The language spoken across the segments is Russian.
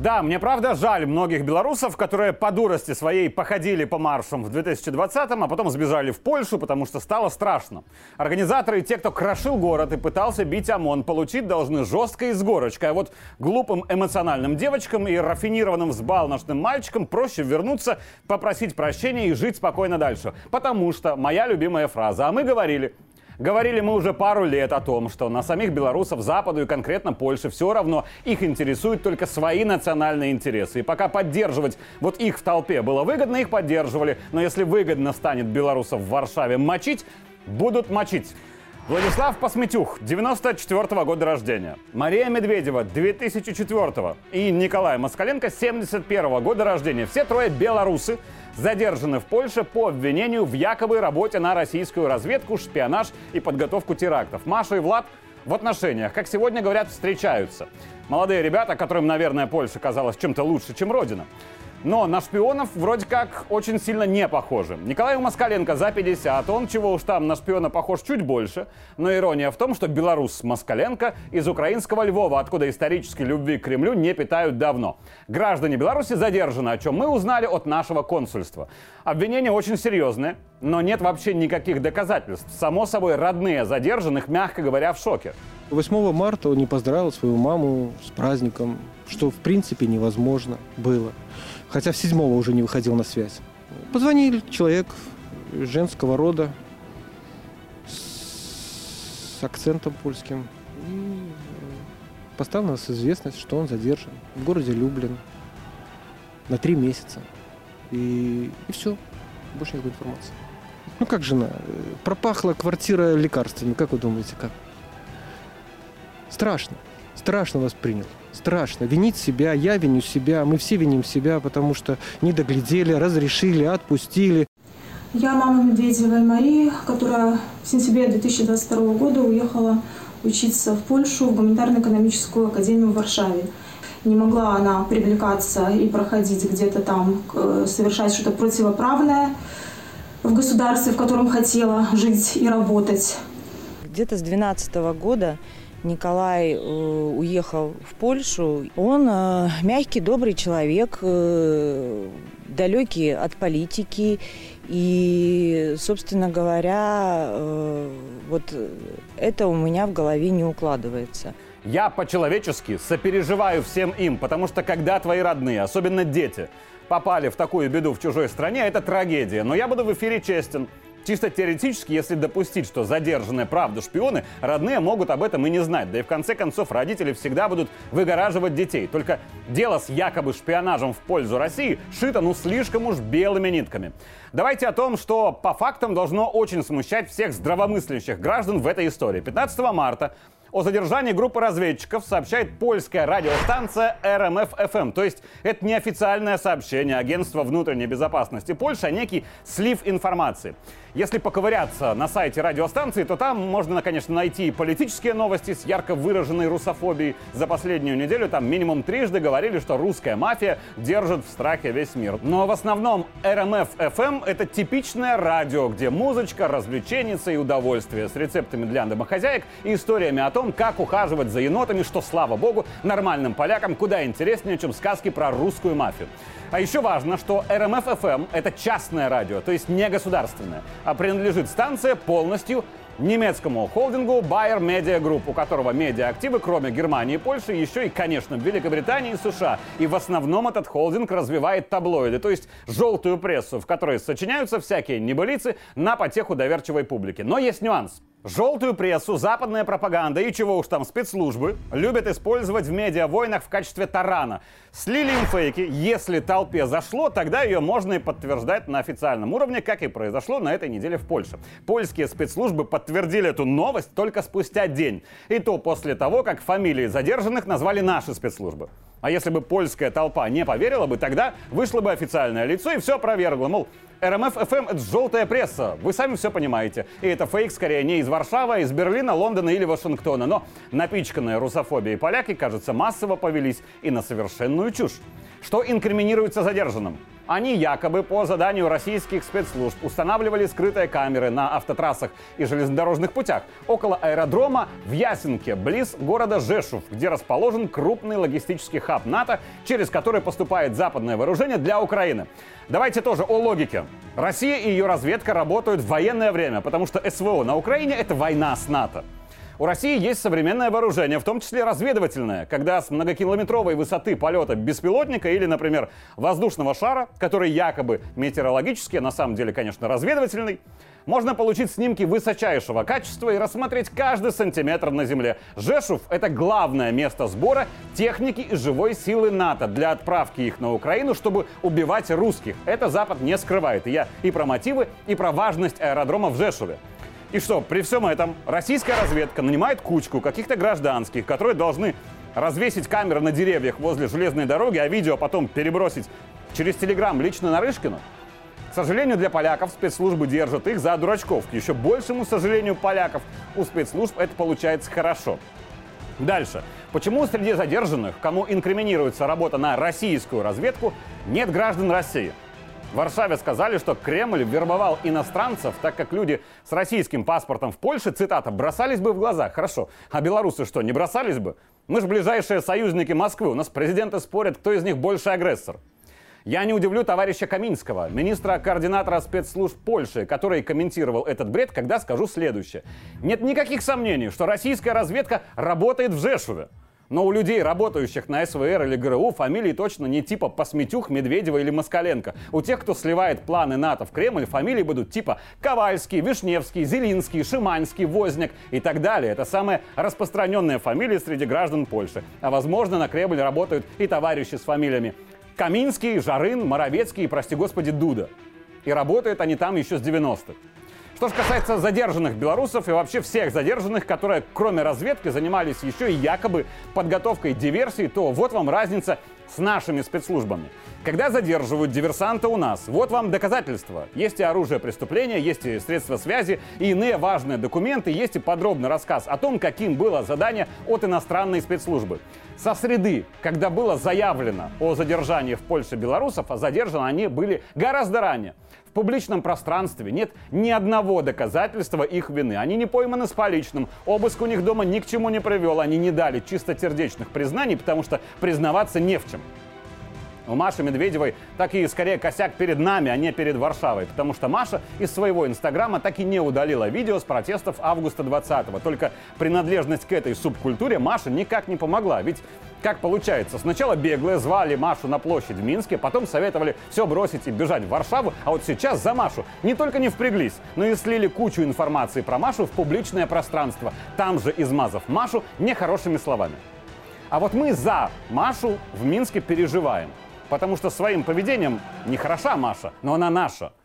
Да, мне правда жаль многих белорусов, которые по дурости своей походили по маршам в 2020-м, а потом сбежали в Польшу, потому что стало страшно. Организаторы и те, кто крошил город и пытался бить ОМОН, получить должны жестко и с горочкой. А вот глупым эмоциональным девочкам и рафинированным взбалношным мальчикам проще вернуться, попросить прощения и жить спокойно дальше. Потому что моя любимая фраза, а мы говорили, Говорили мы уже пару лет о том, что на самих белорусов Западу и конкретно Польше все равно их интересуют только свои национальные интересы. И пока поддерживать вот их в толпе было выгодно, их поддерживали. Но если выгодно станет белорусов в Варшаве мочить, будут мочить. Владислав Посметюх, 94 -го года рождения. Мария Медведева, 2004 -го. И Николай Москаленко, 71 -го года рождения. Все трое белорусы – задержаны в Польше по обвинению в якобы работе на российскую разведку, шпионаж и подготовку терактов. Маша и Влад в отношениях, как сегодня говорят, встречаются. Молодые ребята, которым, наверное, Польша казалась чем-то лучше, чем Родина. Но на шпионов вроде как очень сильно не похожи. Николаю Москаленко за 50, он чего уж там на шпиона похож чуть больше. Но ирония в том, что белорус Москаленко из украинского Львова, откуда исторической любви к Кремлю не питают давно. Граждане Беларуси задержаны, о чем мы узнали от нашего консульства. Обвинения очень серьезные, но нет вообще никаких доказательств. Само собой, родные задержанных, мягко говоря, в шоке. 8 марта он не поздравил свою маму с праздником, что в принципе невозможно было хотя в седьмого уже не выходил на связь. Позвонил человек женского рода с акцентом польским и поставил нас известность, что он задержан в городе Люблин на три месяца. И, и все, больше никакой информации. Ну как жена? Пропахла квартира лекарствами, как вы думаете, как? Страшно, страшно воспринял страшно. Винить себя, я виню себя, мы все виним себя, потому что не доглядели, разрешили, отпустили. Я мама Медведевой Марии, которая в сентябре 2022 года уехала учиться в Польшу в гуманитарно-экономическую академию в Варшаве. Не могла она привлекаться и проходить где-то там, совершать что-то противоправное в государстве, в котором хотела жить и работать. Где-то с 2012 года Николай э, уехал в Польшу. Он э, мягкий, добрый человек, э, далекий от политики. И, собственно говоря, вот это у меня в голове не укладывается. Я по-человечески сопереживаю всем им, потому что когда твои родные, особенно дети, попали в такую беду в чужой стране, это трагедия. Но я буду в эфире честен. Чисто теоретически, если допустить, что задержанные правда шпионы, родные могут об этом и не знать. Да и в конце концов родители всегда будут выгораживать детей. Только дело с якобы шпионажем в пользу России шито ну слишком уж белыми нитками. Давайте о том, что по фактам должно очень смущать всех здравомыслящих граждан в этой истории. 15 марта о задержании группы разведчиков сообщает польская радиостанция РМФ-ФМ. То есть это не официальное сообщение Агентства внутренней безопасности Польши, а некий слив информации. Если поковыряться на сайте радиостанции, то там можно, конечно, найти политические новости с ярко выраженной русофобией. За последнюю неделю там минимум трижды говорили, что русская мафия держит в страхе весь мир. Но в основном РМФ-ФМ — это типичное радио, где музычка, развлеченица и удовольствие с рецептами для домохозяек и историями о том, как ухаживать за енотами, что, слава богу, нормальным полякам куда интереснее, чем сказки про русскую мафию. А еще важно, что РМФ-ФМ — это частное радио, то есть не государственное, а принадлежит станция полностью немецкому холдингу Bayer Media Group, у которого медиа-активы, кроме Германии и Польши, еще и, конечно, Великобритании и США. И в основном этот холдинг развивает таблоиды, то есть желтую прессу, в которой сочиняются всякие небылицы на потеху доверчивой публики. Но есть нюанс. Желтую прессу, западная пропаганда и чего уж там спецслужбы любят использовать в медиавойнах в качестве тарана. Слили им фейки, если толпе зашло, тогда ее можно и подтверждать на официальном уровне, как и произошло на этой неделе в Польше. Польские спецслужбы подтвердили эту новость только спустя день. И то после того, как фамилии задержанных назвали наши спецслужбы. А если бы польская толпа не поверила бы, тогда вышло бы официальное лицо и все опровергло. Мол, РМФ ФМ это желтая пресса. Вы сами все понимаете. И это фейк скорее не из Варшавы, а из Берлина, Лондона или Вашингтона. Но напичканные русофобией поляки, кажется, массово повелись и на совершенную чушь. Что инкриминируется задержанным? Они якобы по заданию российских спецслужб устанавливали скрытые камеры на автотрассах и железнодорожных путях около аэродрома в Ясенке, близ города Жешув, где расположен крупный логистический хаб НАТО, через который поступает западное вооружение для Украины. Давайте тоже о логике. Россия и ее разведка работают в военное время, потому что СВО на Украине — это война с НАТО. У России есть современное вооружение, в том числе разведывательное, когда с многокилометровой высоты полета беспилотника или, например, воздушного шара, который якобы метеорологический, а на самом деле, конечно, разведывательный, можно получить снимки высочайшего качества и рассмотреть каждый сантиметр на Земле. Жешув — это главное место сбора техники и живой силы НАТО для отправки их на Украину, чтобы убивать русских. Это Запад не скрывает. И я и про мотивы, и про важность аэродрома в Жешуве. И что, при всем этом российская разведка нанимает кучку каких-то гражданских, которые должны развесить камеры на деревьях возле железной дороги, а видео потом перебросить через Телеграм лично на Рышкину? К сожалению, для поляков спецслужбы держат их за дурачков. К еще большему сожалению поляков у спецслужб это получается хорошо. Дальше. Почему среди задержанных, кому инкриминируется работа на российскую разведку, нет граждан России? В Варшаве сказали, что Кремль вербовал иностранцев, так как люди с российским паспортом в Польше, цитата, бросались бы в глаза. Хорошо. А белорусы что, не бросались бы? Мы же ближайшие союзники Москвы. У нас президенты спорят, кто из них больше агрессор. Я не удивлю товарища Каминского, министра-координатора спецслужб Польши, который комментировал этот бред, когда скажу следующее. Нет никаких сомнений, что российская разведка работает в Жешуве. Но у людей, работающих на СВР или ГРУ, фамилии точно не типа Посметюх, Медведева или Москаленко. У тех, кто сливает планы НАТО в Кремль, фамилии будут типа Ковальский, Вишневский, Зелинский, Шиманский, Возняк и так далее. Это самые распространенные фамилии среди граждан Польши. А возможно, на Кремль работают и товарищи с фамилиями Каминский, Жарын, Моровецкий и, прости господи, Дуда. И работают они там еще с 90-х. Что же касается задержанных белорусов и вообще всех задержанных, которые кроме разведки занимались еще и якобы подготовкой диверсий, то вот вам разница с нашими спецслужбами. Когда задерживают диверсанта у нас, вот вам доказательства. Есть и оружие преступления, есть и средства связи, и иные важные документы, есть и подробный рассказ о том, каким было задание от иностранной спецслужбы. Со среды, когда было заявлено о задержании в Польше белорусов, а задержаны они были гораздо ранее. В публичном пространстве нет ни одного доказательства их вины. Они не пойманы с поличным. Обыск у них дома ни к чему не привел. Они не дали чистосердечных признаний, потому что признаваться не в чем. У Маши Медведевой так и скорее косяк перед нами, а не перед Варшавой. Потому что Маша из своего инстаграма так и не удалила видео с протестов августа 20-го. Только принадлежность к этой субкультуре Маша никак не помогла. Ведь как получается, сначала беглые звали Машу на площадь в Минске, потом советовали все бросить и бежать в Варшаву, а вот сейчас за Машу не только не впряглись, но и слили кучу информации про Машу в публичное пространство, там же измазав Машу нехорошими словами. А вот мы за Машу в Минске переживаем, потому что своим поведением не хороша Маша, но она наша –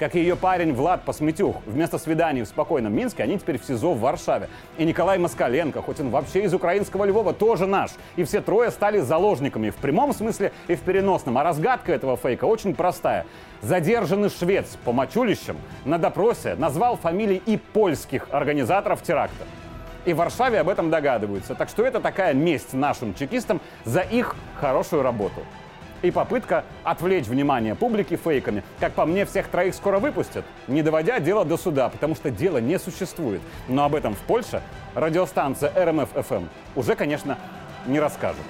как и ее парень Влад Посметюх. Вместо свиданий в спокойном Минске они теперь в СИЗО в Варшаве. И Николай Москаленко, хоть он вообще из украинского Львова, тоже наш. И все трое стали заложниками в прямом смысле и в переносном. А разгадка этого фейка очень простая. Задержанный швец по мочулищам на допросе назвал фамилии и польских организаторов теракта. И в Варшаве об этом догадываются. Так что это такая месть нашим чекистам за их хорошую работу и попытка отвлечь внимание публики фейками. Как по мне, всех троих скоро выпустят, не доводя дело до суда, потому что дело не существует. Но об этом в Польше радиостанция РМФ-ФМ уже, конечно, не расскажет.